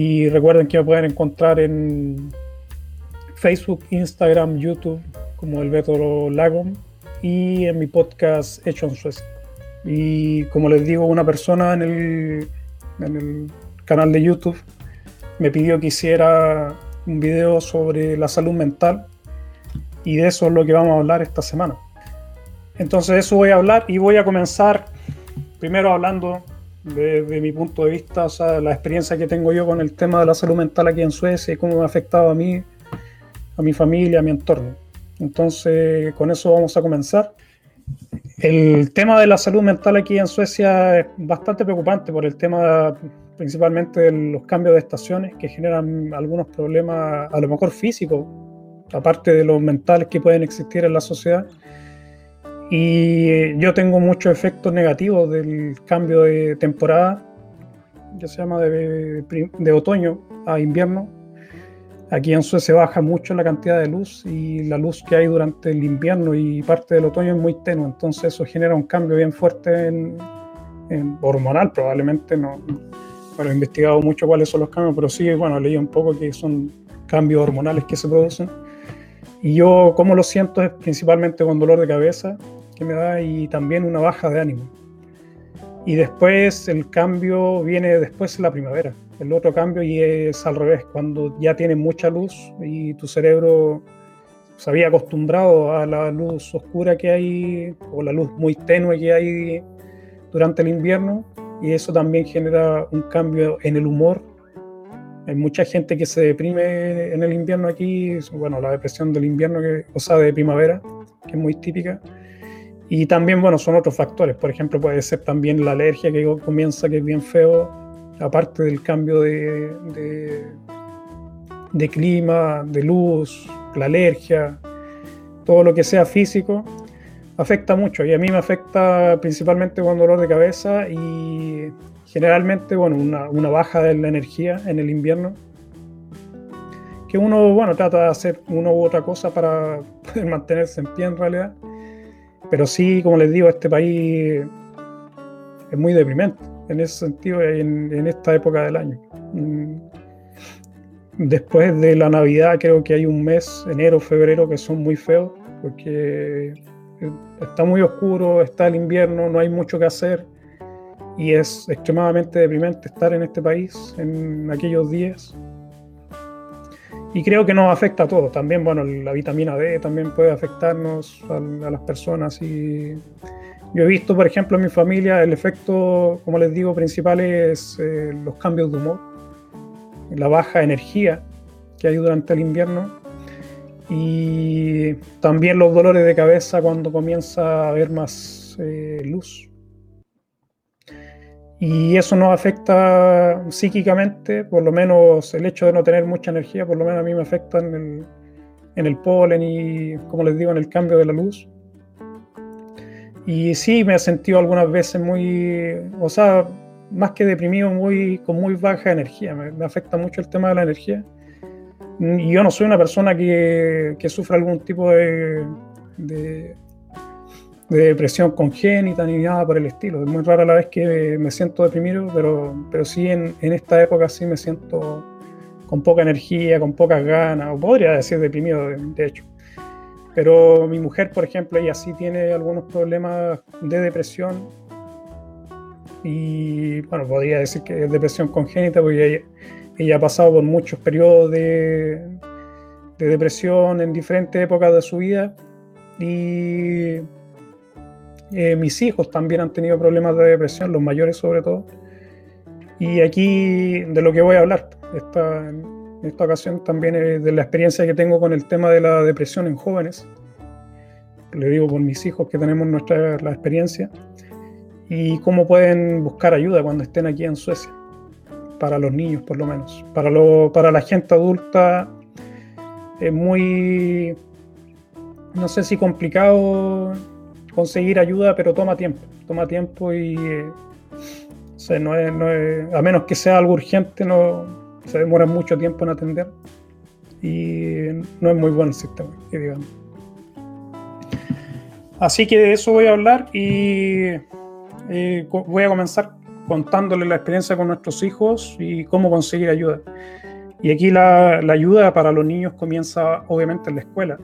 Y recuerden que me pueden encontrar en Facebook, Instagram, YouTube como el Beto Lagom y en mi podcast Hecho en Suecia. Y como les digo, una persona en el, en el canal de YouTube me pidió que hiciera un video sobre la salud mental y de eso es lo que vamos a hablar esta semana. Entonces de eso voy a hablar y voy a comenzar primero hablando de, mi punto de vista, o sea, la experiencia que tengo yo con el tema de la salud mental aquí en Suecia y cómo me ha afectado a mí, a mi familia, a mi entorno. Entonces, con eso vamos a comenzar. El tema de la salud mental aquí en Suecia es bastante preocupante por el tema principalmente de los cambios de estaciones que generan algunos problemas, a lo mejor físicos, aparte de los mentales que pueden existir en la sociedad. Y yo tengo muchos efectos negativos del cambio de temporada, que se llama de, de otoño a invierno, Aquí en Suecia baja mucho la cantidad de luz y la luz que hay durante el invierno y parte del otoño es muy tenue, entonces eso genera un cambio bien fuerte en, hormonal probablemente, no, he investigado mucho cuáles son los cambios, pero sí, bueno, leí un poco que son cambios hormonales que se producen. Y yo, como lo siento, es principalmente con dolor de cabeza que me da y también una baja de ánimo. Y después el cambio viene después en la primavera el otro cambio y es al revés, cuando ya tienes mucha luz y tu cerebro se había acostumbrado a la luz oscura que hay o la luz muy tenue que hay durante el invierno y eso también genera un cambio en el humor. Hay mucha gente que se deprime en el invierno aquí, bueno, la depresión del invierno, que, o sea, de primavera, que es muy típica. Y también, bueno, son otros factores. Por ejemplo, puede ser también la alergia que comienza, que es bien feo aparte del cambio de, clima, de luz, la alergia, todo lo que sea físico, afecta mucho. Y a mí me afecta principalmente con dolor de cabeza y generalmente, bueno, una, una, baja de la energía en el invierno. Que uno, bueno, trata de hacer una u otra cosa para poder mantenerse en pie en realidad. Pero sí, como les digo, este país es muy deprimente en ese sentido en, en esta época del año. Mm. Después de la Navidad creo que hay un mes, enero, febrero, que son muy feos, porque está muy oscuro, está el invierno, no hay mucho que hacer y es extremadamente deprimente estar en este país en aquellos días. Y creo que nos afecta a todos. También, bueno, la vitamina D también puede afectarnos a, a las personas y yo he visto, por ejemplo, en mi familia el efecto, como les digo, principal es eh, los cambios de humor, la baja energía que hay durante el invierno y también los dolores de cabeza cuando comienza a haber más eh, luz. Y eso nos afecta psíquicamente, por lo menos el hecho de no tener mucha energía, por lo menos a mí me afecta en el, en el polen y, como les digo, en el cambio de la luz. Y sí, me he sentido algunas veces muy, o sea, más que deprimido, muy, con muy baja energía. Me, afecta mucho el tema de la energía. Y yo no soy una persona que, que sufra algún tipo de, de, depresión congénita ni nada por el estilo. Es muy rara la vez que me siento deprimido, pero, pero sí en, en esta época sí me siento con poca energía, con pocas ganas, o podría decir deprimido, de hecho. Pero mi mujer, por ejemplo, ella sí tiene algunos problemas de depresión. Y bueno, podría decir que es depresión congénita porque ella, ha pasado por muchos periodos de, depresión en diferentes épocas de su vida. Y eh, mis hijos también han tenido problemas de depresión, los mayores sobre todo. Y aquí de lo que voy a hablar, esta, en esta ocasión también de la experiencia que tengo con el tema de la depresión en jóvenes. Le digo por mis hijos que tenemos nuestra la experiencia y cómo pueden buscar ayuda cuando estén aquí en Suecia, para los niños por lo menos. Para, lo, para la gente adulta es muy, no sé si complicado conseguir ayuda, pero toma tiempo, toma tiempo y no es, a menos que sea algo urgente, no, se demora mucho tiempo en atender y no es muy buen el sistema, digamos. Así que de eso voy a hablar y voy a comenzar contándole la experiencia con nuestros hijos y cómo conseguir ayuda. Y aquí la, la, ayuda para los niños comienza obviamente en la escuela.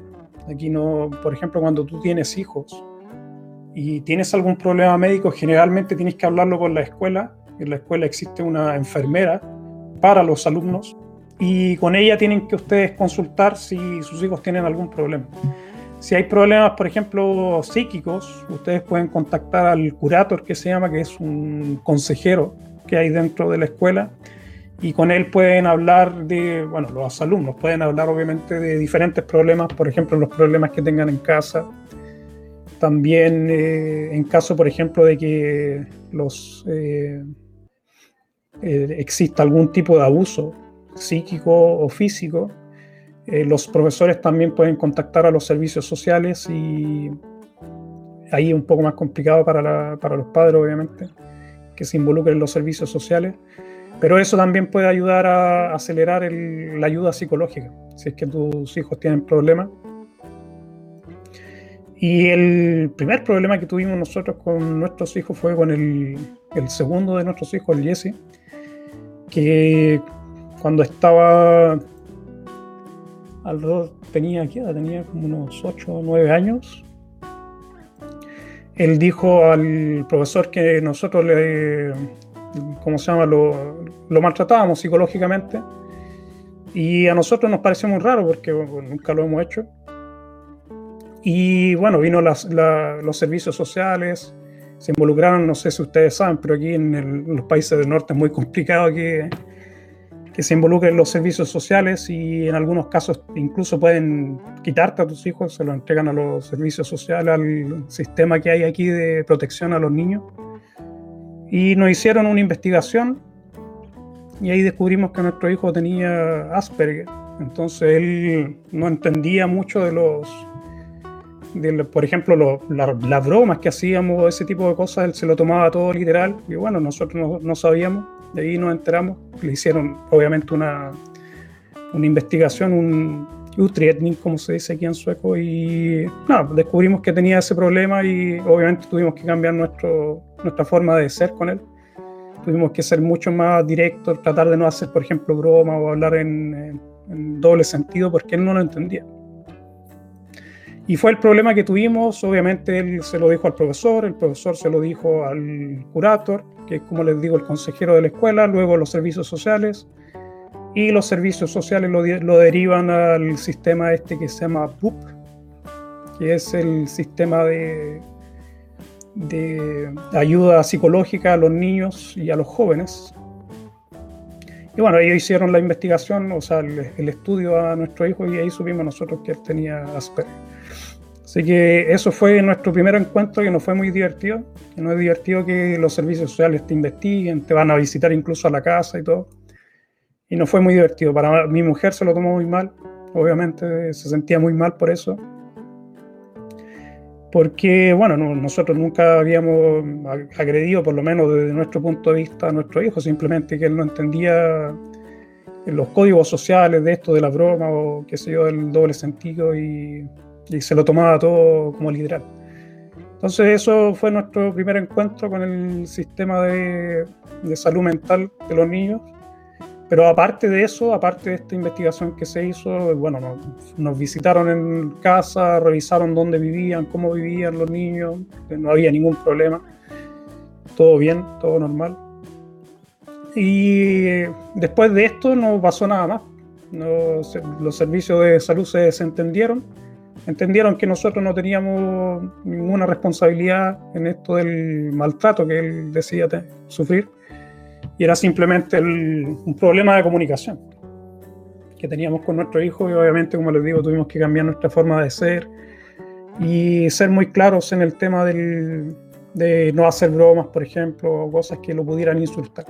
Aquí no, por ejemplo, cuando tú tienes hijos y tienes algún problema médico, generalmente tienes que hablarlo con la escuela. En la escuela existe una enfermera para los alumnos y con ella tienen que ustedes consultar si sus hijos tienen algún problema. Si hay problemas, por ejemplo, psíquicos, ustedes pueden contactar al curator que se llama, que es un consejero que hay dentro de la escuela, y con él pueden hablar de, bueno, los alumnos pueden hablar obviamente de diferentes problemas, por ejemplo, los problemas que tengan en casa. También eh, en caso, por ejemplo, de que eh, eh, exista algún tipo de abuso psíquico o físico, los profesores también pueden contactar a los servicios sociales y ahí es un poco más complicado para, para los padres, obviamente, que se involucren en los servicios sociales pero eso también puede ayudar a acelerar la ayuda psicológica, si es que tus hijos tienen problemas. Y el primer problema que tuvimos nosotros con nuestros hijos fue con el, segundo de nuestros hijos, el Jesse, que cuando estaba alrededor, tenía, ¿qué Tenía como unos 8 o 9 años. Él dijo al profesor que nosotros le, ¿cómo se llama? Lo, maltratábamos psicológicamente. Y a nosotros nos pareció muy raro porque nunca lo hemos hecho. Y bueno, vino las, los servicios sociales, se involucraron, no sé si ustedes saben, pero aquí en, los países del norte es muy complicado que, que se involucren los servicios sociales y en algunos casos incluso pueden quitarte a tus hijos, se lo entregan a los servicios sociales, al sistema que hay aquí de protección a los niños. Y nos hicieron una investigación y ahí descubrimos que nuestro hijo tenía Asperger. Entonces él no entendía mucho de los, de, por ejemplo, las bromas que hacíamos, ese tipo de cosas, él se lo tomaba todo literal. Y bueno, nosotros no, sabíamos, de ahí nos enteramos. Le hicieron obviamente una, una investigación, un utredning, como se dice aquí en sueco, y nada, descubrimos que tenía ese problema y obviamente tuvimos que cambiar nuestro, nuestra forma de ser con él. Tuvimos que ser mucho más directos, tratar de no hacer, por ejemplo, broma o hablar en, doble sentido porque él no lo entendía. Y fue el problema que tuvimos, obviamente él se lo dijo al profesor, el profesor se lo dijo al curator, que es como les digo, el consejero de la escuela, luego los servicios sociales, y los servicios sociales lo, lo derivan al sistema este que se llama PUP, que es el sistema de de ayuda psicológica a los niños y a los jóvenes. Y bueno, ellos hicieron la investigación, o sea, el, estudio a nuestro hijo y ahí supimos nosotros que él tenía Asperger. Así que eso fue nuestro primer encuentro que nos fue muy divertido. Que no es divertido que los servicios sociales te investiguen, te van a visitar incluso a la casa y todo. Y nos fue muy divertido. Para mi mujer se lo tomó muy mal, obviamente se sentía muy mal por eso porque, bueno, nosotros nunca habíamos agredido, por lo menos desde nuestro punto de vista, a nuestro hijo, simplemente que él no entendía los códigos sociales de esto, de la broma o qué sé yo, del doble sentido y, se lo tomaba todo como literal. Entonces eso fue nuestro primer encuentro con el sistema de salud mental de los niños pero aparte de eso, aparte de esta investigación que se hizo, bueno, nos, visitaron en casa, revisaron dónde vivían, cómo vivían los niños, no había ningún problema, todo bien, todo normal. Y después de esto no pasó nada más. los servicios de salud se desentendieron, entendieron que nosotros no teníamos ninguna responsabilidad en esto del maltrato que él decía sufrir y era simplemente un problema de comunicación que teníamos con nuestro hijo y obviamente, como les digo, tuvimos que cambiar nuestra forma de ser y ser muy claros en el tema del, de no hacer bromas, por ejemplo, o cosas que lo pudieran insultar.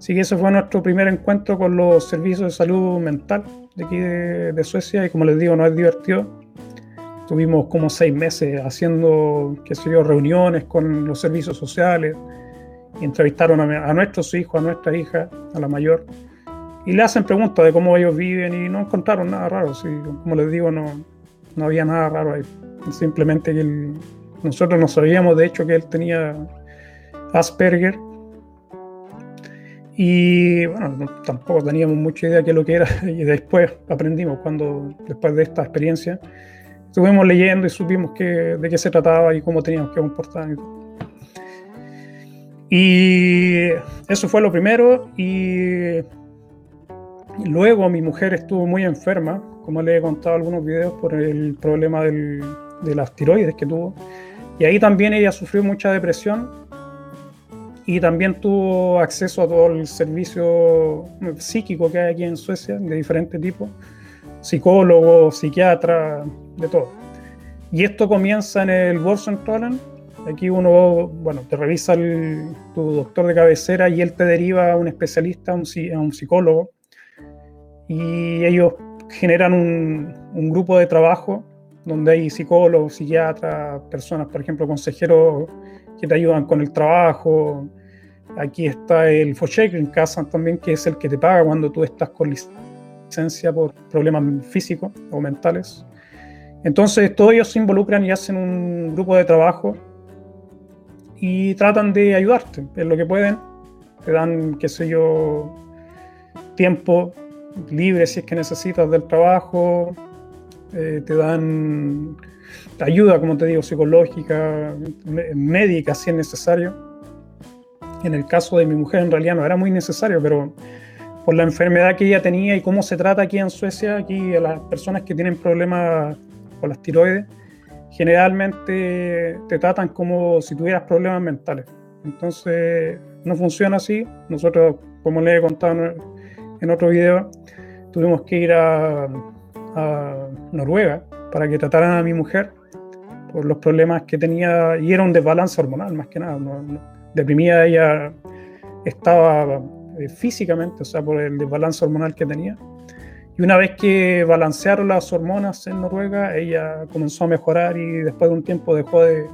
Así que ese fue nuestro primer encuentro con los servicios de salud mental de aquí de, de Suecia y como les digo, no es divertido. Tuvimos como seis meses haciendo, qué sé yo, reuniones con los servicios sociales, entrevistaron a, nuestros hijos, a nuestra hija, a la mayor, y le hacen preguntas de cómo ellos viven y no encontraron nada raro. como les digo, no, no había nada raro ahí. Simplemente que nosotros no sabíamos, de hecho, que él tenía Asperger. Y bueno, tampoco teníamos mucha idea de lo que era y después aprendimos cuando, después de esta experiencia, estuvimos leyendo y supimos que, de qué se trataba y cómo teníamos que comportarnos. Y eso fue lo primero y luego mi mujer estuvo muy enferma, como le he contado en algunos videos, por el problema del, de las tiroides que tuvo. Y ahí también ella sufrió mucha depresión y también tuvo acceso a todo el servicio psíquico que hay aquí en Suecia, de diferentes tipos, psicólogos, psiquiatras, de todo. Y esto comienza en el Borsentolen, Aquí uno, bueno, te revisa tu doctor de cabecera y él te deriva a un especialista, a un, psicólogo. Y ellos generan un, un, grupo de trabajo donde hay psicólogos, psiquiatras, personas, por ejemplo, consejeros que te ayudan con el trabajo. Aquí está el en casa también, que es el que te paga cuando tú estás con licencia por problemas físicos o mentales. Entonces, todos ellos se involucran y hacen un grupo de trabajo y tratan de ayudarte en lo que pueden. Te dan, qué sé yo, tiempo libre si es que necesitas del trabajo, eh, te dan ayuda, como te digo, psicológica, médica si es necesario. En el caso de mi mujer en realidad no era muy necesario, pero por la enfermedad que ella tenía y cómo se trata aquí en Suecia, aquí a las personas que tienen problemas con las tiroides, generalmente te tratan como si tuvieras problemas mentales. Entonces, no funciona así. Nosotros, como les he contado en otro video, tuvimos que ir a, Noruega para que trataran a mi mujer por los problemas que tenía, y era un desbalance hormonal más que nada. Deprimida ella estaba eh, físicamente, o sea, por el desbalance hormonal que tenía. Y una vez que balancearon las hormonas en Noruega, ella comenzó a mejorar y después de un tiempo dejó de,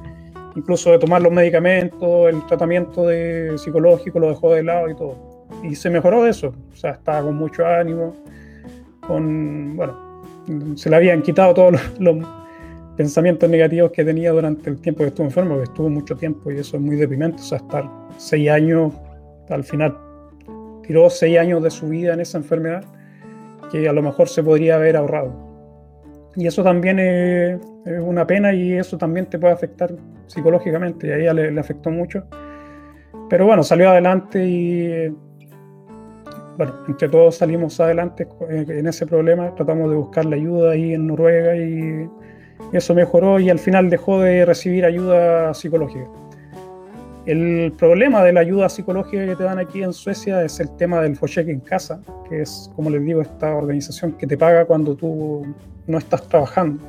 incluso de tomar los medicamentos, el tratamiento de psicológico lo dejó de lado y todo. Y se mejoró eso, o sea, estaba con mucho ánimo, con, bueno, se le habían quitado todos los, pensamientos negativos que tenía durante el tiempo que estuvo enfermo, que estuvo mucho tiempo y eso es muy deprimente, o sea, estar seis años, al final tiró seis años de su vida en esa enfermedad que a lo mejor se podría haber ahorrado. Y eso también es, una pena y eso también te puede afectar psicológicamente. Y a ella le, afectó mucho. Pero bueno, salió adelante y bueno, entre todos salimos adelante en ese problema. Tratamos de buscar la ayuda ahí en Noruega y eso mejoró y al final dejó de recibir ayuda psicológica. El problema de la ayuda psicológica que te dan aquí en Suecia es el tema del Foshek en casa, que es, como les digo, esta organización que te paga cuando tú no estás trabajando.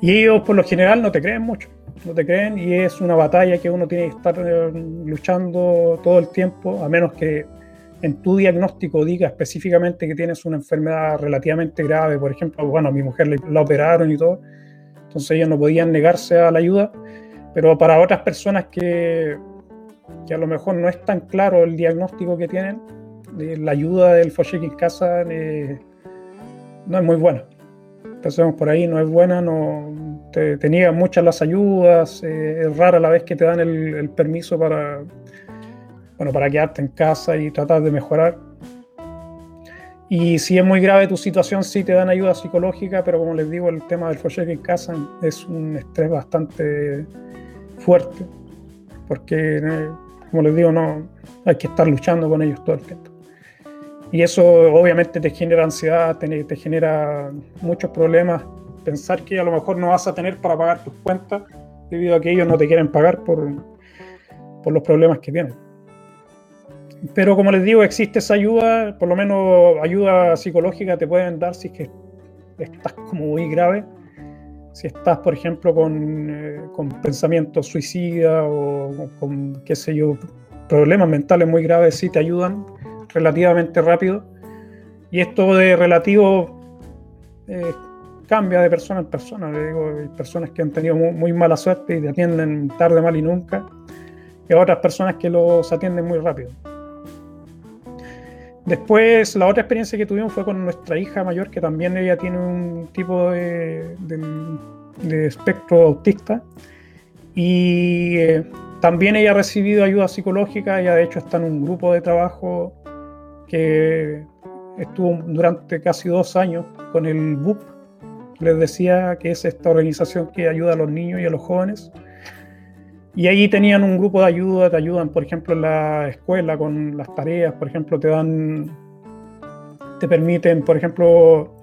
Y ellos por lo general no te creen mucho, no te creen y es una batalla que uno tiene que estar eh, luchando todo el tiempo, a menos que en tu diagnóstico diga específicamente que tienes una enfermedad relativamente grave, por ejemplo, bueno, a mi mujer la operaron y todo, entonces ellos no podían negarse a la ayuda pero para otras personas que, que a lo mejor no es tan claro el diagnóstico que tienen, la ayuda del Foshik en casa eh, no es muy buena. Empecemos por ahí, no es buena, no, te, niegan muchas las ayudas, eh, es rara la vez que te dan el, permiso para, bueno, para quedarte en casa y tratar de mejorar. Y si es muy grave tu situación, sí te dan ayuda psicológica, pero como les digo, el tema del Foshek en casa es un estrés bastante fuerte, porque, eh, como les digo, no hay que estar luchando con ellos todo el tiempo. Y eso obviamente te genera ansiedad, te, te genera muchos problemas. Pensar que a lo mejor no vas a tener para pagar tus cuentas debido a que ellos no te quieren pagar por, por los problemas que tienen. Pero como les digo, existe esa ayuda, por lo menos ayuda psicológica te pueden dar si es que estás como muy grave si estás, por ejemplo, con, eh, con pensamientos suicidas o, con, qué sé yo, problemas mentales muy graves, sí te ayudan relativamente rápido. Y esto de relativo eh, cambia de persona en persona. Le digo, hay personas que han tenido muy, mala suerte y te atienden tarde, mal y nunca. Y otras personas que los atienden muy rápido. Después, la otra experiencia que tuvimos fue con nuestra hija mayor, que también ella tiene un tipo de, espectro autista. Y eh, también ella ha recibido ayuda psicológica, ella de hecho está en un grupo de trabajo que estuvo durante casi dos años con el BUP, les decía que es esta organización que ayuda a los niños y a los jóvenes. Y ahí tenían un grupo de ayuda, te ayudan, por ejemplo, en la escuela con las tareas, por ejemplo, te dan, te permiten, por ejemplo,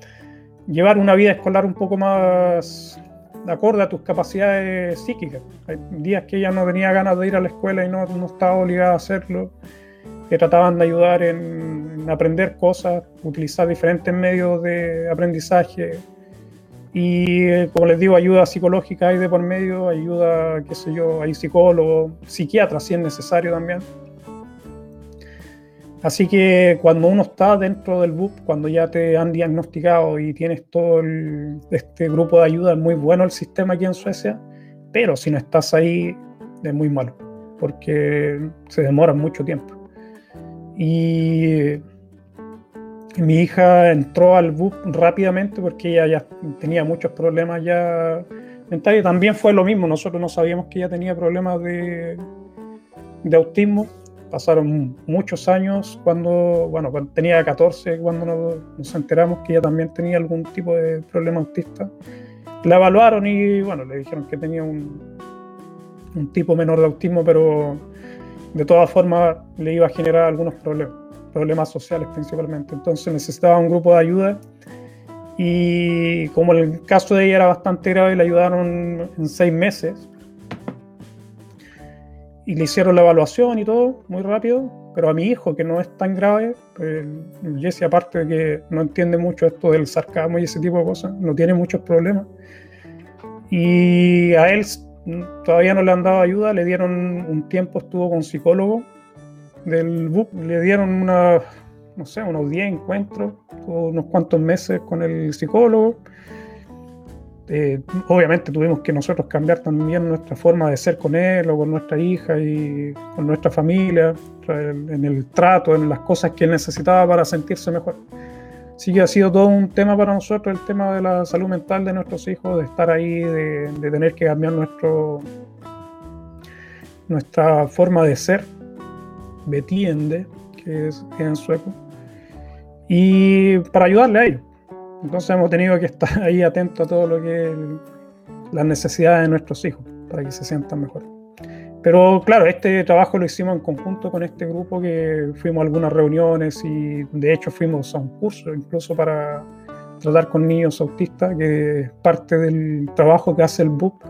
llevar una vida escolar un poco más acorde a tus capacidades psíquicas. Hay días que ella no tenía ganas de ir a la escuela y no, no estaba obligada a hacerlo. Que trataban de ayudar en, aprender cosas, utilizar diferentes medios de aprendizaje. Y como les digo, ayuda psicológica hay de por medio, ayuda, qué sé yo, hay psicólogos, psiquiatras si es necesario también. Así que cuando uno está dentro del BUP, cuando ya te han diagnosticado y tienes todo este grupo de ayuda, es muy bueno el sistema aquí en Suecia, pero si no estás ahí es muy malo, porque se demora mucho tiempo. Y mi hija entró al BUP rápidamente porque ella ya tenía muchos problemas ya mentales. También fue lo mismo, nosotros no sabíamos que ella tenía problemas de, de autismo pasaron muchos años cuando, bueno, cuando tenía 14, cuando nos, enteramos que ella también tenía algún tipo de problema autista. La evaluaron y, bueno, le dijeron que tenía un, un tipo menor de autismo, pero de todas formas le iba a generar algunos problemas, problemas sociales principalmente. Entonces necesitaba un grupo de ayuda y como el caso de ella era bastante grave, le ayudaron en seis meses y le hicieron la evaluación y todo muy rápido, pero a mi hijo, que no es tan grave, pues, Jesse, aparte de que no entiende mucho esto del sarcasmo y ese tipo de cosas, no tiene muchos problemas. Y a él todavía no le han dado ayuda, le dieron un tiempo, estuvo con psicólogo del BUP, le dieron una, no sé, unos 10 encuentros, unos cuantos meses con el psicólogo eh, obviamente tuvimos que nosotros cambiar también nuestra forma de ser con él o con nuestra hija y con nuestra familia, en el trato, en las cosas que él necesitaba para sentirse mejor. Sí que ha sido todo un tema para nosotros el tema de la salud mental de nuestros hijos, de estar ahí, de, tener que cambiar nuestro, nuestra forma de ser, betiende, que es en sueco, y para ayudarle a ellos. Entonces hemos tenido que estar ahí atentos a todo lo que es las necesidades de nuestros hijos para que se sientan mejor. Pero claro, este trabajo lo hicimos en conjunto con este grupo que fuimos a algunas reuniones y de hecho fuimos a un curso incluso para tratar con niños autistas, que es parte del trabajo que hace el BUP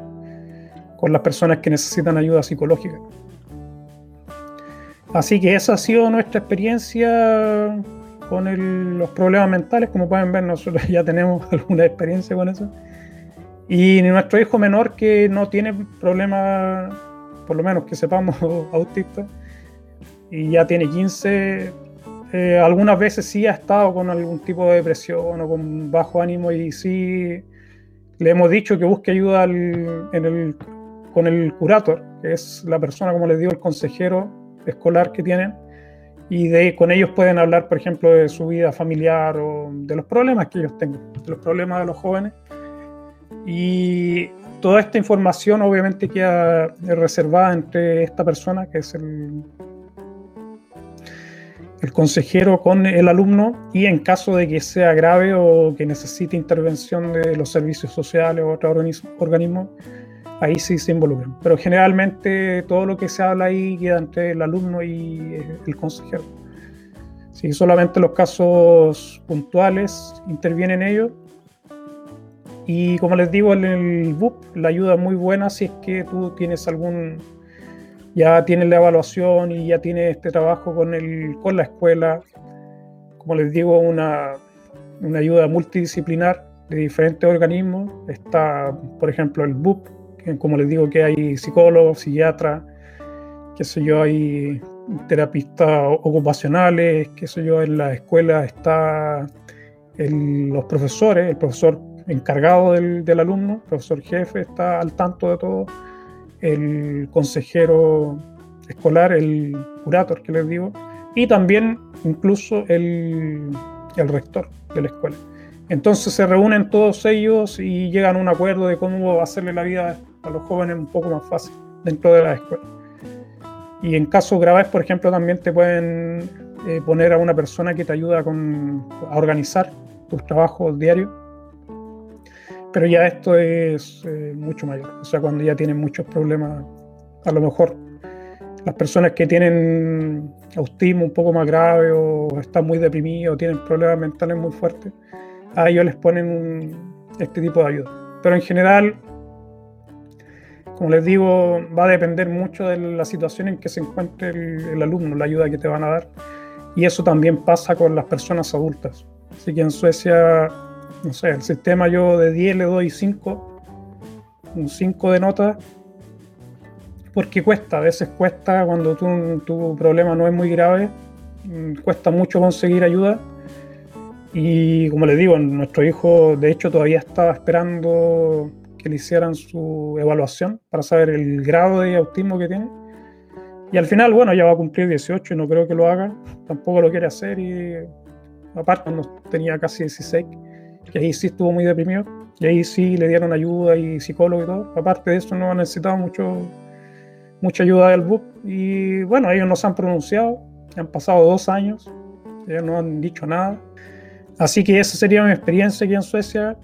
con las personas que necesitan ayuda psicológica. Así que esa ha sido nuestra experiencia con los problemas mentales. Como pueden ver, nosotros ya tenemos alguna experiencia con eso. Y nuestro hijo menor que no tiene problemas, por lo menos que sepamos, autista, y ya tiene 15, eh, algunas veces sí ha estado con algún tipo de depresión o con bajo ánimo y sí le hemos dicho que busque ayuda con el curator, que es la persona, como les digo, el consejero escolar que tienen y de, con ellos pueden hablar, por ejemplo, de su vida familiar o de los problemas que ellos tengan, de los problemas de los jóvenes. Y toda esta información obviamente queda reservada entre esta persona, que es el, el consejero con el alumno, y en caso de que sea grave o que necesite intervención de los servicios sociales o otro organismo, ahí sí se involucran. Pero generalmente todo lo que se habla ahí queda entre el alumno y el consejero. Si solamente los casos puntuales intervienen ellos. Y como les digo, en el BUP la ayuda es muy buena si es que tú tienes algún, ya tienes la evaluación y ya tienes este trabajo con, el, con la escuela. Como les digo, una, una ayuda multidisciplinar de diferentes organismos. Está, por ejemplo, el BUP, como les digo, que hay psicólogos, psiquiatras, qué sé yo, hay terapistas ocupacionales, qué sé yo, en la escuela está los profesores, el profesor encargado del, alumno, el profesor jefe está al tanto de todo, el consejero escolar, el curator que les digo, y también incluso el, el rector de la escuela. Entonces se reúnen todos ellos y llegan a un acuerdo de cómo hacerle la vida a los jóvenes un poco más fácil dentro de la escuela. Y en casos graves, por ejemplo, también te pueden eh, poner a una persona que te ayuda con, a organizar tus trabajos diarios. Pero ya esto es eh, mucho mayor. O sea, cuando ya tienen muchos problemas, a lo mejor las personas que tienen autismo un poco más grave o están muy deprimidos o tienen problemas mentales muy fuertes, a ellos les ponen este tipo de ayuda. Pero en general, como les digo, va a depender mucho de la situación en que se encuentre el, alumno, la ayuda que te van a dar. Y eso también pasa con las personas adultas. Así que en Suecia, no sé, el sistema yo de 10 le doy 5, un 5 de nota, porque cuesta, a veces cuesta cuando tu problema no es muy grave, mm, cuesta mucho conseguir ayuda. Y como les digo, nuestro hijo de hecho todavía estaba esperando que le hicieran su evaluación para saber el grado de autismo que tiene. Y al final, bueno, ya va a cumplir 18 y no creo que lo haga, tampoco lo quiere hacer y aparte cuando tenía casi 16, que ahí sí estuvo muy deprimido y ahí sí le dieron ayuda y psicólogo y todo. Aparte de eso no ha necesitado mucho, mucha ayuda del BUP y bueno, ellos no se han pronunciado, han pasado dos años, ellos no han dicho nada. Así que esa sería mi experiencia aquí en Suecia.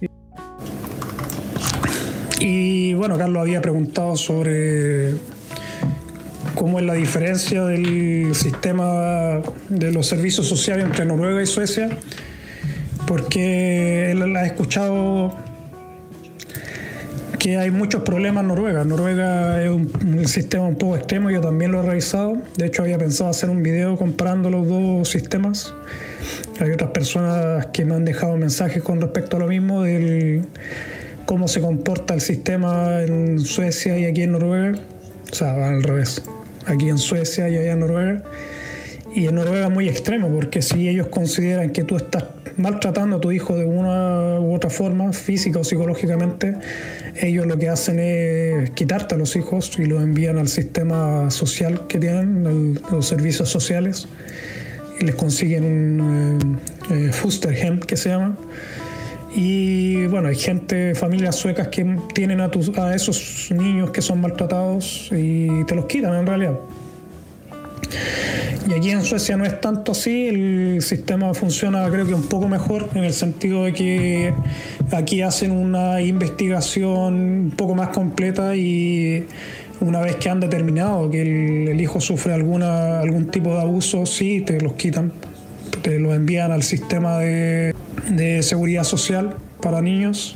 Y bueno, Carlos había preguntado sobre cómo es la diferencia del sistema de los servicios sociales entre Noruega y Suecia, porque él ha escuchado que hay muchos problemas en Noruega. Noruega es un, sistema un poco extremo, yo también lo he revisado. De hecho, había pensado hacer un video comparando los dos sistemas. Hay otras personas que me han dejado mensajes con respecto a lo mismo del cómo se comporta el sistema en Suecia y aquí en Noruega. O sea, al revés. Aquí en Suecia y allá en Noruega. Y en Noruega es muy extremo, porque si ellos consideran que tú estás maltratando a tu hijo de una u otra forma, física o psicológicamente, ellos lo que hacen es quitarte a los hijos y los envían al sistema social que tienen, los servicios sociales, y les consiguen un eh, eh, Fusterhem que se llama, y bueno, hay gente, familias suecas que tienen a, a esos niños que son maltratados y te los quitan en realidad. Y aquí en Suecia no es tanto así, el sistema funciona creo que un poco mejor en el sentido de que aquí hacen una investigación un poco más completa y una vez que han determinado que el, el hijo sufre alguna, algún tipo de abuso, sí, te los quitan, te los envían al sistema de de seguridad social para niños,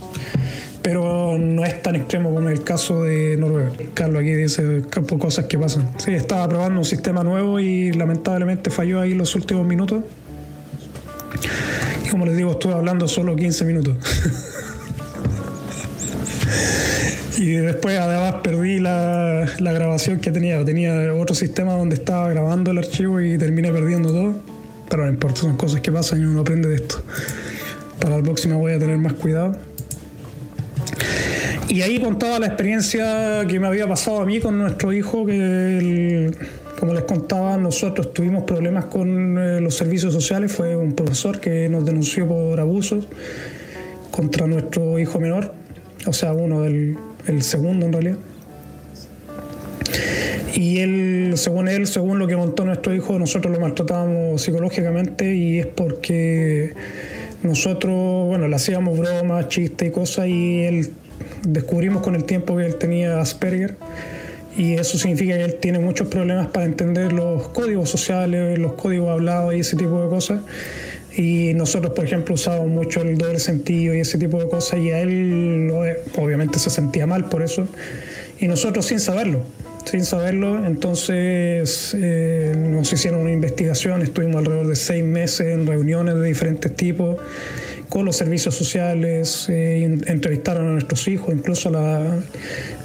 pero no es tan extremo como el caso de Noruega. Carlos aquí dice cosas que pasan. Sí, estaba probando un sistema nuevo y lamentablemente falló ahí los últimos minutos. Y como les digo, estuve hablando solo 15 minutos. y después además perdí la, la, grabación que tenía. Tenía otro sistema donde estaba grabando el archivo y terminé perdiendo todo. Pero no importa, son cosas que pasan y uno aprende de esto. Para la próxima voy a tener más cuidado. Y ahí contaba la experiencia que me había pasado a mí con nuestro hijo, que como les contaba, nosotros tuvimos problemas con eh, los servicios sociales. Fue un profesor que nos denunció por abusos contra nuestro hijo menor, o sea, uno del el segundo en realidad. Y él, según él, según lo que contó nuestro hijo, nosotros lo maltratábamos psicológicamente y es porque nosotros, bueno, le hacíamos bromas, chistes y cosas y él descubrimos con el tiempo que él tenía Asperger y eso significa que él tiene muchos problemas para entender los códigos sociales, los códigos hablados y ese tipo de cosas. Y nosotros, por ejemplo, usábamos mucho el doble sentido y ese tipo de cosas y a él obviamente se sentía mal por eso. Y nosotros sin saberlo, sin saberlo. Entonces eh, nos hicieron una investigación, estuvimos alrededor de seis meses en reuniones de diferentes tipos con los servicios sociales, eh, entrevistaron a nuestros hijos, incluso a la,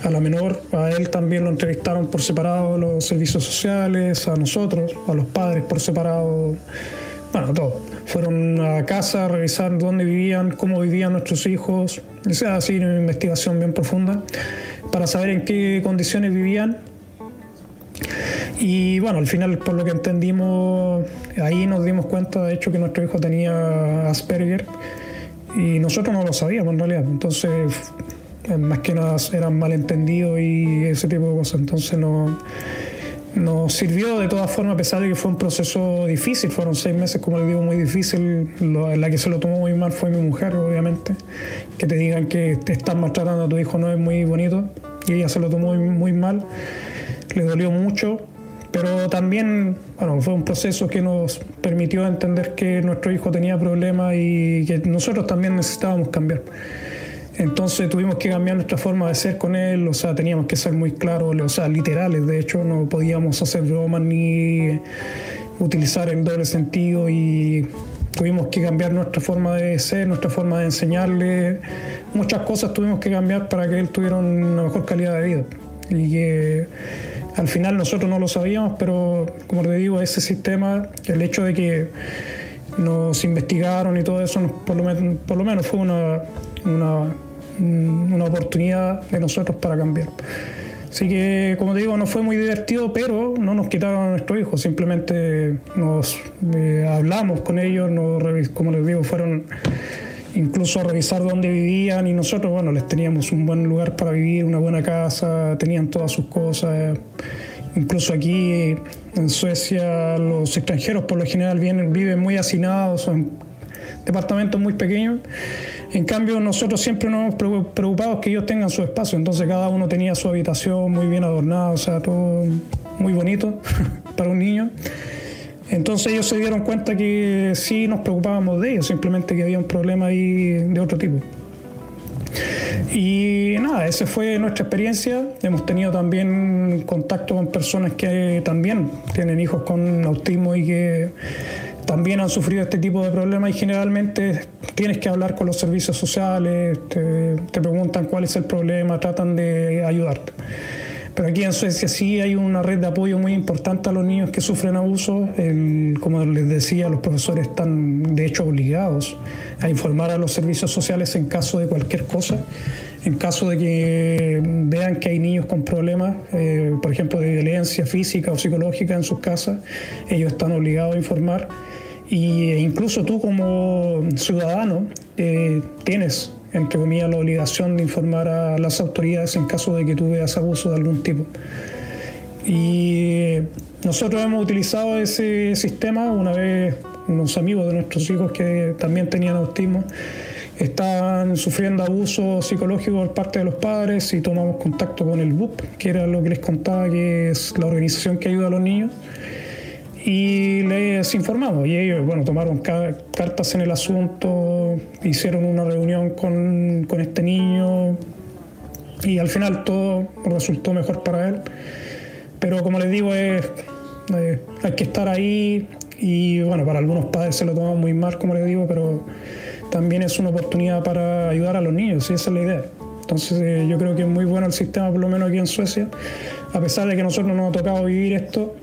a menor, a él también lo entrevistaron por separado los servicios sociales, a nosotros, a los padres por separado, bueno, todo. Fueron a casa a revisar dónde vivían, cómo vivían nuestros hijos, o sea, así una investigación bien profunda para saber en qué condiciones vivían. Y bueno, al final, por lo que entendimos, ahí nos dimos cuenta, de hecho, que nuestro hijo tenía Asperger y nosotros no lo sabíamos en realidad. Entonces, más que nada eran malentendidos y ese tipo de cosas. Entonces, no, nos sirvió de todas formas, a pesar de que fue un proceso difícil, fueron seis meses, como les digo, muy difícil. la que se lo tomó muy mal fue mi mujer, obviamente. Que te digan que te están maltratando a tu hijo no es muy bonito. Y ella se lo tomó muy, muy mal, le dolió mucho, pero también bueno, fue un proceso que nos permitió entender que nuestro hijo tenía problemas y que nosotros también necesitábamos cambiar. Entonces tuvimos que cambiar nuestra forma de ser con él, o sea, teníamos que ser muy claros, o sea, literales, de hecho, no podíamos hacer bromas ni utilizar el doble sentido y tuvimos que cambiar nuestra forma de ser, nuestra forma de enseñarle, muchas cosas tuvimos que cambiar para que él tuviera una mejor calidad de vida. Y que al final nosotros no lo sabíamos, pero como te digo, ese sistema, el hecho de que nos investigaron y todo eso, por lo, menos, fue una, una una oportunidad de nosotros para cambiar. Así que, como te digo, no fue muy divertido, pero no nos quitaron a nuestro hijo, simplemente nos eh, hablamos con ellos, nos, como les digo, fueron incluso a revisar dónde vivían y nosotros, bueno, les teníamos un buen lugar para vivir, una buena casa, tenían todas sus cosas. Incluso aquí en Suecia los extranjeros por lo general vienen, viven muy hacinados, en departamentos muy pequeños en cambio, nosotros siempre nos hemos preocupado que ellos tengan su espacio, entonces cada uno tenía su habitación muy bien adornada, o sea, todo muy bonito para un niño. Entonces ellos se dieron cuenta que sí nos preocupábamos de ellos, simplemente que había un problema ahí de otro tipo. Y nada, esa fue nuestra experiencia. Hemos tenido también contacto con personas que también tienen hijos con autismo y que también han sufrido este tipo de problemas y generalmente tienes que hablar con los servicios sociales, te, preguntan cuál es el problema, tratan de ayudarte. Pero aquí en Suecia sí hay una red de apoyo muy importante a los niños que sufren abuso. como les decía, los profesores están de hecho obligados a informar a los servicios sociales en caso de cualquier cosa. En caso de que vean que hay niños con problemas, eh, por ejemplo, de violencia física o psicológica en sus casas, ellos están obligados a informar. Y incluso tú como ciudadano eh, tienes, entre comillas, la obligación de informar a las autoridades en caso de que tú veas abuso de algún tipo. Y nosotros hemos utilizado ese sistema una vez unos amigos de nuestros hijos que también tenían autismo estaban sufriendo abuso psicológico por parte de los padres y tomamos contacto con el BUP, que era lo que les contaba que es la organización que ayuda a los niños y les informamos y ellos bueno tomaron cartas en el asunto hicieron una reunión con, con, este niño y al final todo resultó mejor para él. Pero como les digo es, hay que estar ahí y bueno para algunos padres se lo toman muy mal como les digo pero también es una oportunidad para ayudar a los niños y esa es la idea. Entonces eh, yo creo que es muy bueno el sistema por lo menos aquí en Suecia a pesar de que nosotros nos ha tocado vivir esto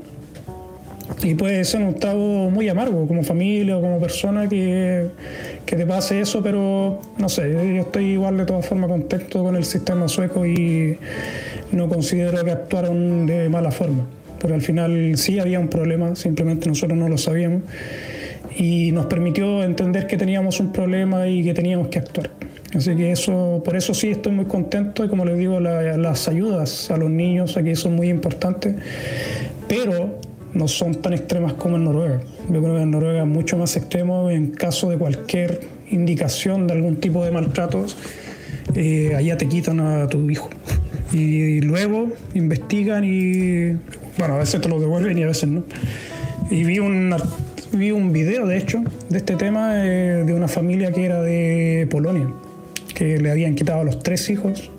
y puede ser un estado muy amargo como familia o como persona que, que, te pase eso, pero no sé, yo estoy igual de todas formas contento con el sistema sueco y no considero que actuaron de mala forma. Porque al final sí había un problema, simplemente nosotros no lo sabíamos y nos permitió entender que teníamos un problema y que teníamos que actuar. Así que eso, por eso sí estoy muy contento y como les digo, las ayudas a los niños aquí son muy importantes, pero no son tan extremas como en Noruega. Yo creo que en Noruega es mucho más extremo en caso de cualquier indicación de algún tipo de maltratos, eh, allá te quitan a tu hijo. Y luego investigan y, bueno, a veces te lo devuelven y a veces no. Y vi un, vi un video, de hecho, de este tema eh, de una familia que era de Polonia, que le habían quitado a los tres hijos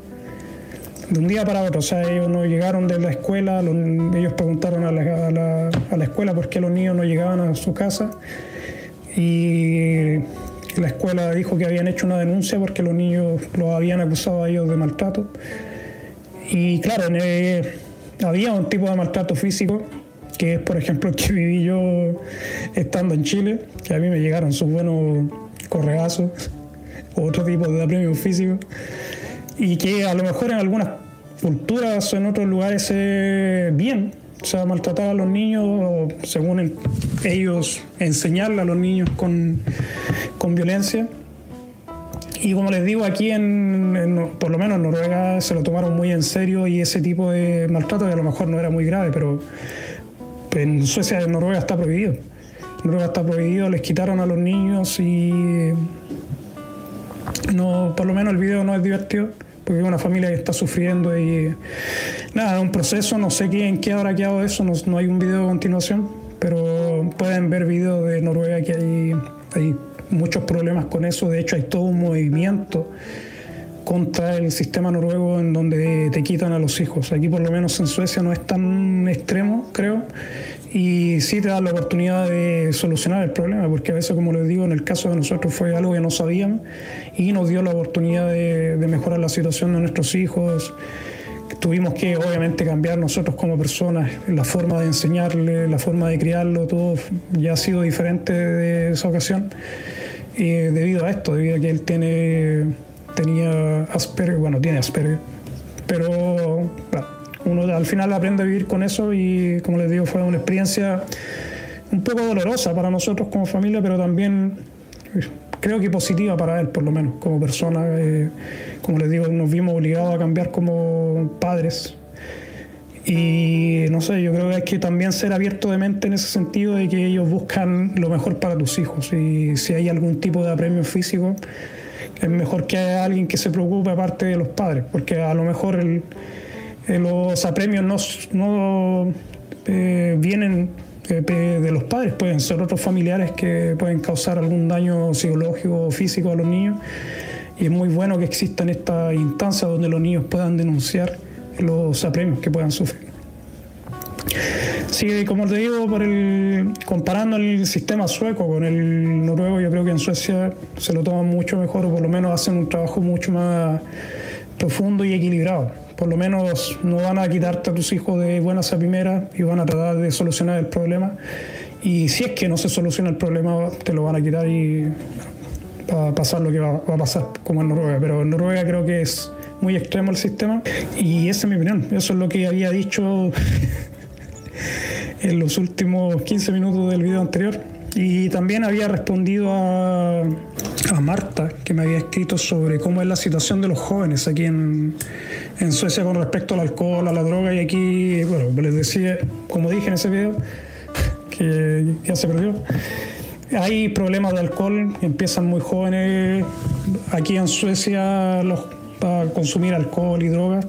de un día para otro. O sea, ellos no llegaron de la escuela, ellos preguntaron a la, a, la, escuela por qué los niños no llegaban a su casa y la escuela dijo que habían hecho una denuncia porque los niños los habían acusado a ellos de maltrato. Y claro, había un tipo de maltrato físico que es, por ejemplo, el que viví yo estando en Chile, que a mí me llegaron sus buenos correazos, otro tipo de premio físico y que a lo mejor en algunas culturas o en otros lugares es bien, o sea, maltratar a los niños, según ellos, enseñarle a los niños con, violencia. Y como les digo, aquí en, por lo menos en Noruega se lo tomaron muy en serio y ese tipo de maltrato, que a lo mejor no era muy grave, pero en Suecia, en Noruega está prohibido. En Noruega está prohibido, les quitaron a los niños y no, por lo menos el video no es divertido porque es una familia que está sufriendo y nada, es un proceso, no sé quién qué habrá quedado eso, no, no, hay un video a continuación, pero pueden ver videos de Noruega que hay, hay muchos problemas con eso, de hecho hay todo un movimiento contra el sistema noruego en donde te quitan a los hijos. Aquí por lo menos en Suecia no es tan extremo, creo, y sí te da la oportunidad de solucionar el problema, porque a veces, como les digo, en el caso de nosotros fue algo que no sabíamos y nos dio la oportunidad de, mejorar la situación de nuestros hijos. Tuvimos que obviamente cambiar nosotros como personas, la forma de enseñarle, la forma de criarlo, todo ya ha sido diferente de esa ocasión. Y debido a esto, debido a que él tiene, tenía Asperger, bueno, tiene Asperger, pero uno al final aprende a vivir con eso y como les digo fue una experiencia un poco dolorosa para nosotros como familia, pero también eh, creo que positiva para él por lo menos como persona. Eh, como les digo, nos vimos obligados a cambiar como padres. Y no sé, yo creo que hay que también ser abierto de mente en ese sentido de que ellos buscan lo mejor para tus hijos. Y si hay algún tipo de apremio físico, es mejor que haya alguien que se preocupe aparte de los padres, porque a lo mejor el, eh, los apremios no, eh, vienen eh, de los padres, pueden ser otros familiares que pueden causar algún daño psicológico o físico a los niños. Y es muy bueno que existan estas instancias donde los niños puedan denunciar los apremios que puedan sufrir. Sí, como te digo, por el, comparando el sistema sueco con el noruego, yo creo que en Suecia se lo toman mucho mejor o por lo menos hacen un trabajo mucho más profundo y equilibrado por lo menos no van a quitarte a tus hijos de buenas a primeras y van a tratar de solucionar el problema. Y si es que no se soluciona el problema, te lo van a quitar y va a pasar lo que va, a pasar, como en Noruega. Pero en Noruega creo que es muy extremo el sistema y esa es mi opinión. Eso es lo que había dicho en los últimos 15 minutos del video anterior. Y también había respondido a, a, Marta, que me había escrito sobre cómo es la situación de los jóvenes aquí en, en, Suecia con respecto al alcohol, a la droga. Y aquí, bueno, les decía, como dije en ese video, que ya se perdió. Hay problemas de alcohol, empiezan muy jóvenes aquí en Suecia los, a consumir alcohol y drogas.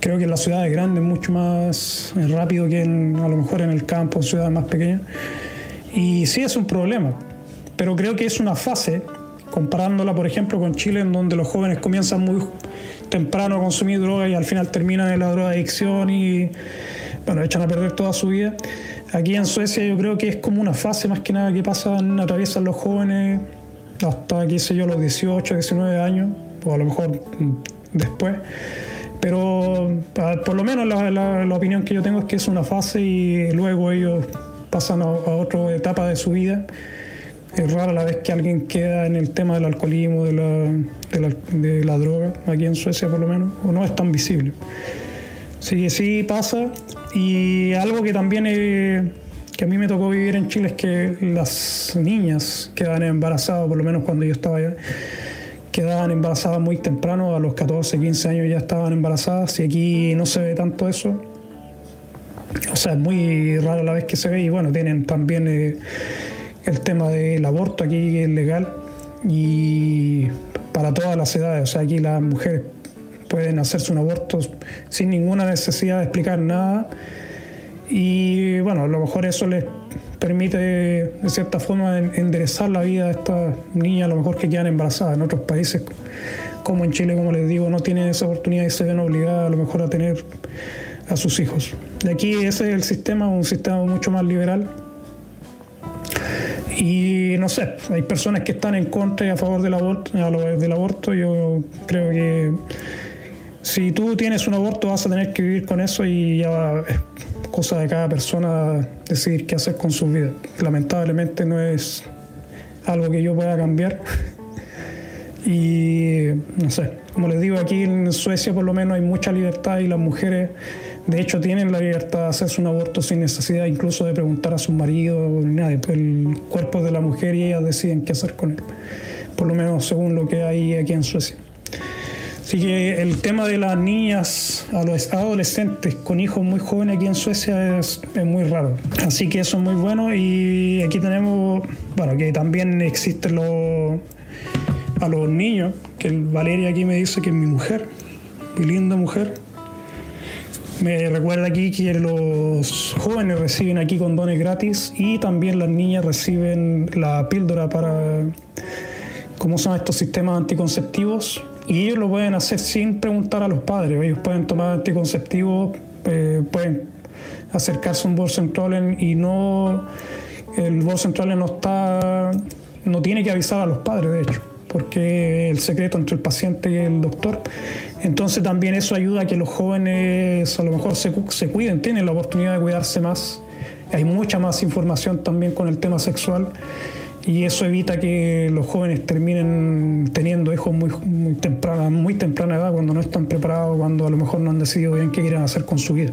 Creo que en las ciudades grandes mucho más rápido que en, a lo mejor en el campo, en ciudades más pequeñas. Y sí es un problema, pero creo que es una fase, comparándola por ejemplo con Chile, en donde los jóvenes comienzan muy temprano a consumir droga y al final terminan en la drogadicción y bueno, echan a perder toda su vida. Aquí en Suecia yo creo que es como una fase más que nada que pasan, atraviesan los jóvenes hasta, qué sé yo, los 18, 19 años, o a lo mejor después. Pero por lo menos la, la opinión que yo tengo es que es una fase y luego ellos pasan a, otra etapa de su vida. Es rara la vez que alguien queda en el tema del alcoholismo, de la, de la, droga, aquí en Suecia por lo menos, o no es tan visible. Sí, sí pasa. Y algo que también que a mí me tocó vivir en Chile es que las niñas quedan embarazadas, por lo menos cuando yo estaba allá, quedaban embarazadas muy temprano, a los 14, 15 años ya estaban embarazadas, y aquí no se ve tanto eso. O sea, es muy raro la vez que se ve y bueno, tienen también eh, el tema del aborto aquí es legal y para todas las edades, o sea, aquí las mujeres pueden hacerse un aborto sin ninguna necesidad de explicar nada y bueno, a lo mejor eso les permite de cierta forma enderezar la vida de estas niñas, a lo mejor que quedan embarazadas en otros países como en Chile, como les digo, no tienen esa oportunidad y se ven obligadas a lo mejor a tener a sus hijos. De aquí ese es el sistema, un sistema mucho más liberal. Y no sé, hay personas que están en contra y a favor del aborto, del aborto. Yo creo que si tú tienes un aborto vas a tener que vivir con eso y ya es cosa de cada persona decidir qué hacer con su vida. Lamentablemente no es algo que yo pueda cambiar. Y no sé, como les digo, aquí en Suecia por lo menos hay mucha libertad y las mujeres de hecho, tienen la libertad de hacerse un aborto sin necesidad incluso de preguntar a su marido ni nadie. El cuerpo de la mujer y ellas deciden qué hacer con él. Por lo menos según lo que hay aquí en Suecia. Así que el tema de las niñas, a los adolescentes con hijos muy jóvenes aquí en Suecia es, muy raro. Así que eso es muy bueno y aquí tenemos, bueno, que también existen los, a los niños, que Valeria aquí me dice que es mi mujer, mi linda mujer. Me recuerda aquí que los jóvenes reciben aquí condones gratis y también las niñas reciben la píldora para, ¿cómo son estos sistemas anticonceptivos? Y ellos lo pueden hacer sin preguntar a los padres. Ellos pueden tomar anticonceptivos, eh, pueden acercarse a un central y no. El central no está. no tiene que avisar a los padres, de hecho, porque el secreto entre el paciente y el doctor. Entonces también eso ayuda a que los jóvenes a lo mejor se, cuiden, tienen la oportunidad de cuidarse más. Hay mucha más información también con el tema sexual y eso evita que los jóvenes terminen teniendo hijos muy, muy, temprana, muy temprana edad, cuando no están preparados, cuando a lo mejor no han decidido bien qué quieren hacer con su vida.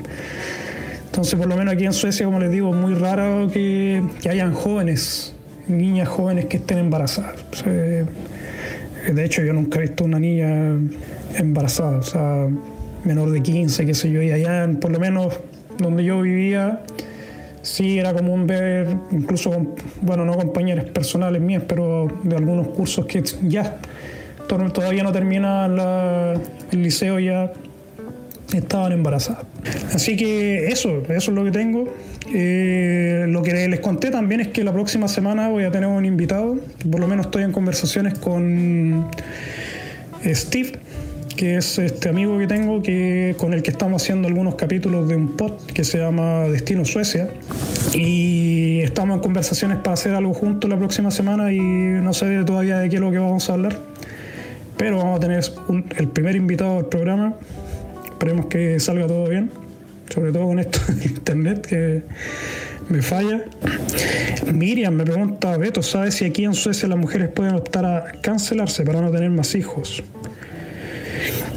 Entonces, por lo menos aquí en Suecia, como les digo, es muy raro que, hayan jóvenes, niñas jóvenes que estén embarazadas. de hecho, yo nunca he visto una niña embarazada, o sea, menor de 15, qué sé yo, y allá, por lo menos donde yo vivía, sí era común ver, incluso, bueno, no compañeros personales mías, pero de algunos cursos que ya todavía no terminan el liceo, ya estaban embarazadas. Así que eso, eso es lo que tengo. Eh, lo que les conté también es que la próxima semana voy a tener un invitado, por lo menos estoy en conversaciones con Steve, que es este amigo que tengo que, con el que estamos haciendo algunos capítulos de un pod que se llama Destino Suecia. Y estamos en conversaciones para hacer algo juntos la próxima semana y no sé todavía de qué es lo que vamos a hablar. Pero vamos a tener el primer invitado del programa. Esperemos que salga todo bien, sobre todo con esto de internet que me falla. Miriam me pregunta, Beto, ¿sabes si aquí en Suecia las mujeres pueden optar a cancelarse para no tener más hijos?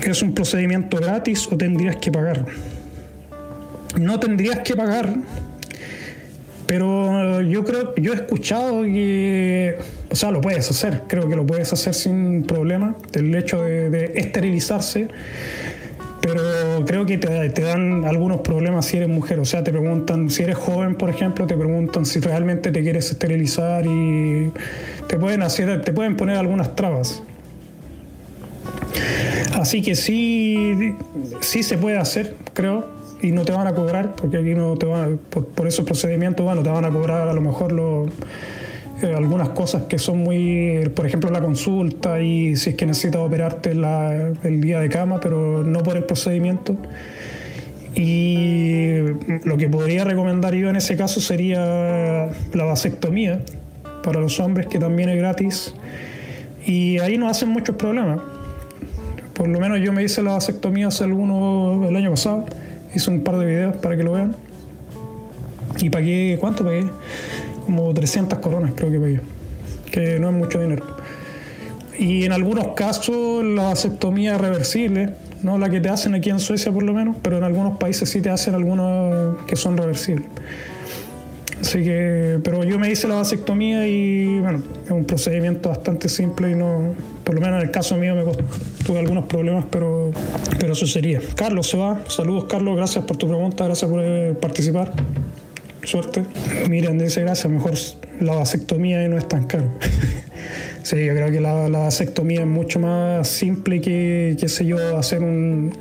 ¿Es un procedimiento gratis o tendrías que pagar? No tendrías que pagar, pero yo creo, yo he escuchado que, o sea, lo puedes hacer, creo que lo puedes hacer sin problema, el hecho de, esterilizarse, pero creo que te, te, dan algunos problemas si eres mujer, o sea, te preguntan, si eres joven, por ejemplo, te preguntan si realmente te quieres esterilizar y te pueden hacer, te pueden poner algunas trabas. Así que sí, sí se puede hacer, creo, y no te van a cobrar, porque aquí no te van, por, por esos procedimientos, bueno, te van a cobrar a lo mejor eh, algunas cosas que son muy, por ejemplo, la consulta y si es que necesitas operarte el día de cama, pero no por el procedimiento. Y lo que podría recomendar yo en ese caso sería la vasectomía para los hombres, que también es gratis. Y ahí no hacen muchos problemas. Por lo menos yo me hice la vasectomía hace algunos el año pasado. Hice un par de videos para que lo vean. Y pagué, ¿cuánto pagué? Como 300 coronas creo que pagué. Que no es mucho dinero. Y en algunos casos la vasectomía es reversible, no la que te hacen aquí en Suecia por lo menos, pero en algunos países sí te hacen algunos que son reversibles. Así que, pero yo me hice la vasectomía y bueno, es un procedimiento bastante simple y no, por lo menos en el caso mío me tuve algunos problemas, pero, pero eso sería. Carlos se va. Saludos Carlos, gracias por tu pregunta, gracias por eh, participar. Suerte. Miren, dice gracias, mejor la vasectomía no es tan caro. sí, yo creo que la, vasectomía es mucho más simple que, qué sé yo, hacer un...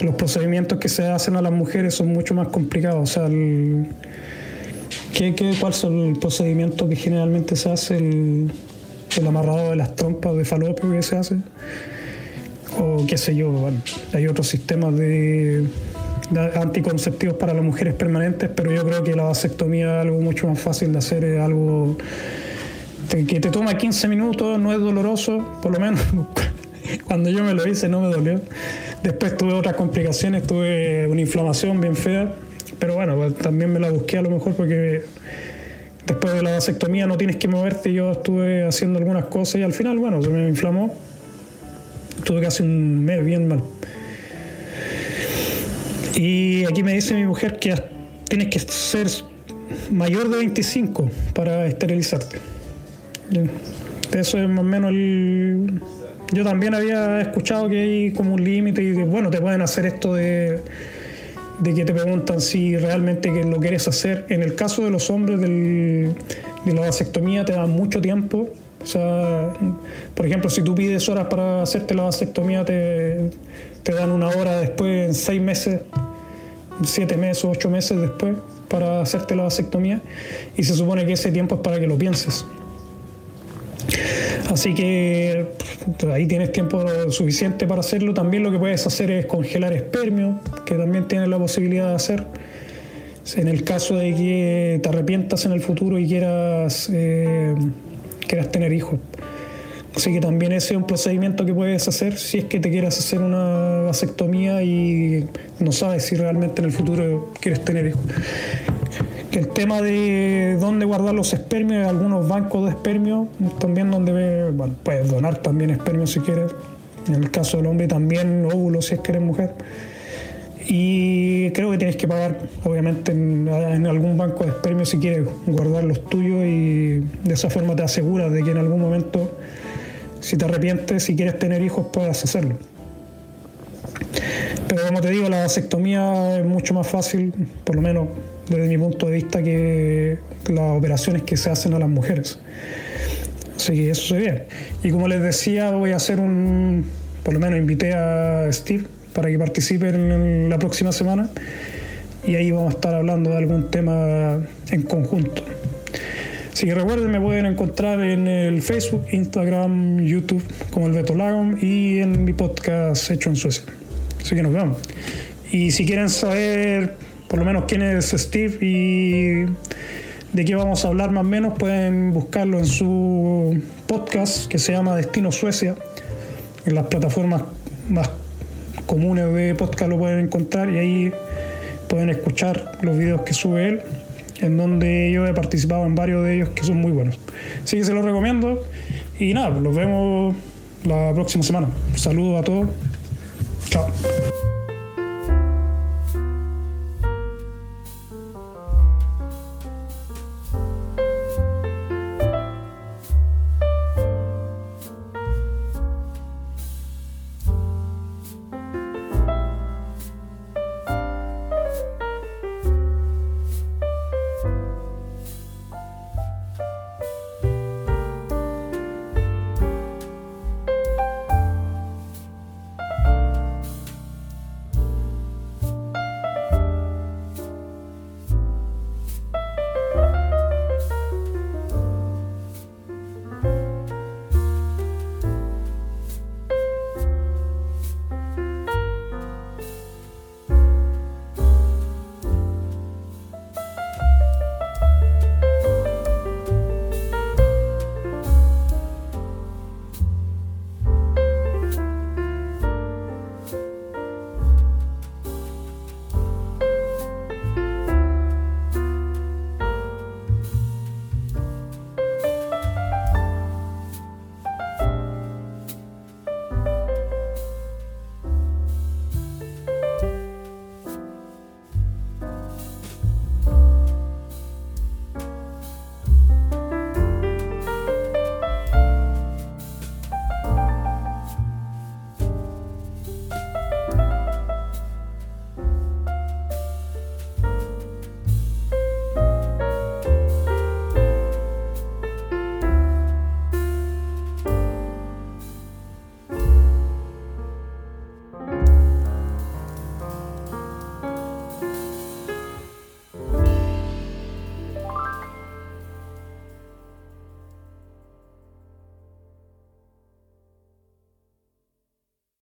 Los procedimientos que se hacen a las mujeres son mucho más complicados. O sea, el, ¿Qué, qué, cuál es el procedimiento que generalmente se hace? El, amarrado de las trompas de falopio que se hace. O qué sé yo, hay otros sistemas de, anticonceptivos para las mujeres permanentes, pero yo creo que la vasectomía es algo mucho más fácil de hacer, es algo que te toma 15 minutos, no es doloroso, por lo menos cuando yo me lo hice no me dolió. Después tuve otras complicaciones, tuve una inflamación bien fea pero bueno, pues, también me la busqué a lo mejor porque después de la vasectomía no tienes que moverte. Yo estuve haciendo algunas cosas y al final, bueno, se me inflamó. Tuve casi un mes bien mal. Y aquí me dice mi mujer que tienes que ser mayor de 25 para esterilizarte. Eso es más o menos yo también había escuchado que hay como un límite y que, bueno, te pueden hacer esto de, de que te preguntan si realmente lo quieres hacer. En el caso de los hombres de la vasectomía te dan mucho tiempo. O sea, por ejemplo, si tú pides horas para hacerte la vasectomía, te, te dan una hora después, en seis meses, siete meses, ocho meses después, para hacerte la vasectomía. Y se supone que ese tiempo es para que lo pienses. Así que pues, ahí tienes tiempo suficiente para hacerlo. También lo que puedes hacer es congelar espermio, que también tienes la posibilidad de hacer. En el caso de que te arrepientas en el futuro y quieras, eh, quieras tener hijos. Así que también ese es un procedimiento que puedes hacer si es que te quieras hacer una vasectomía y no sabes si realmente en el futuro quieres tener hijos el tema de dónde guardar los espermios, algunos bancos de espermios, también donde bueno, puedes donar también espermios si quieres. En el caso del hombre también óvulos si es que eres mujer. Y creo que tienes que pagar, obviamente, en, algún banco de espermios si quieres guardar los tuyos y de esa forma te aseguras de que en algún momento, si te arrepientes, si quieres tener hijos, puedas hacerlo. Pero como te digo, la vasectomía es mucho más fácil, por lo menos desde mi punto de vista, que las operaciones que se hacen a las mujeres. Así que eso se ve. Y como les decía, voy a hacer un, por lo menos invité a Steve para que participe en la próxima semana y ahí vamos a estar hablando de algún tema en conjunto. Así que recuerden, me pueden encontrar en el Facebook, Instagram, YouTube como el Beto Lagom y en mi podcast hecho en Suecia. Así que nos vemos. Y si quieren saber por lo menos quién es Steve y de qué vamos a hablar más o menos, pueden buscarlo en su podcast que se llama Destino Suecia. En las plataformas más comunes de podcast lo pueden encontrar y ahí pueden escuchar los videos que sube él, en donde yo he participado en varios de ellos que son muy buenos. Así que se los recomiendo y nada, los vemos la próxima semana. saludos a todos. Chao.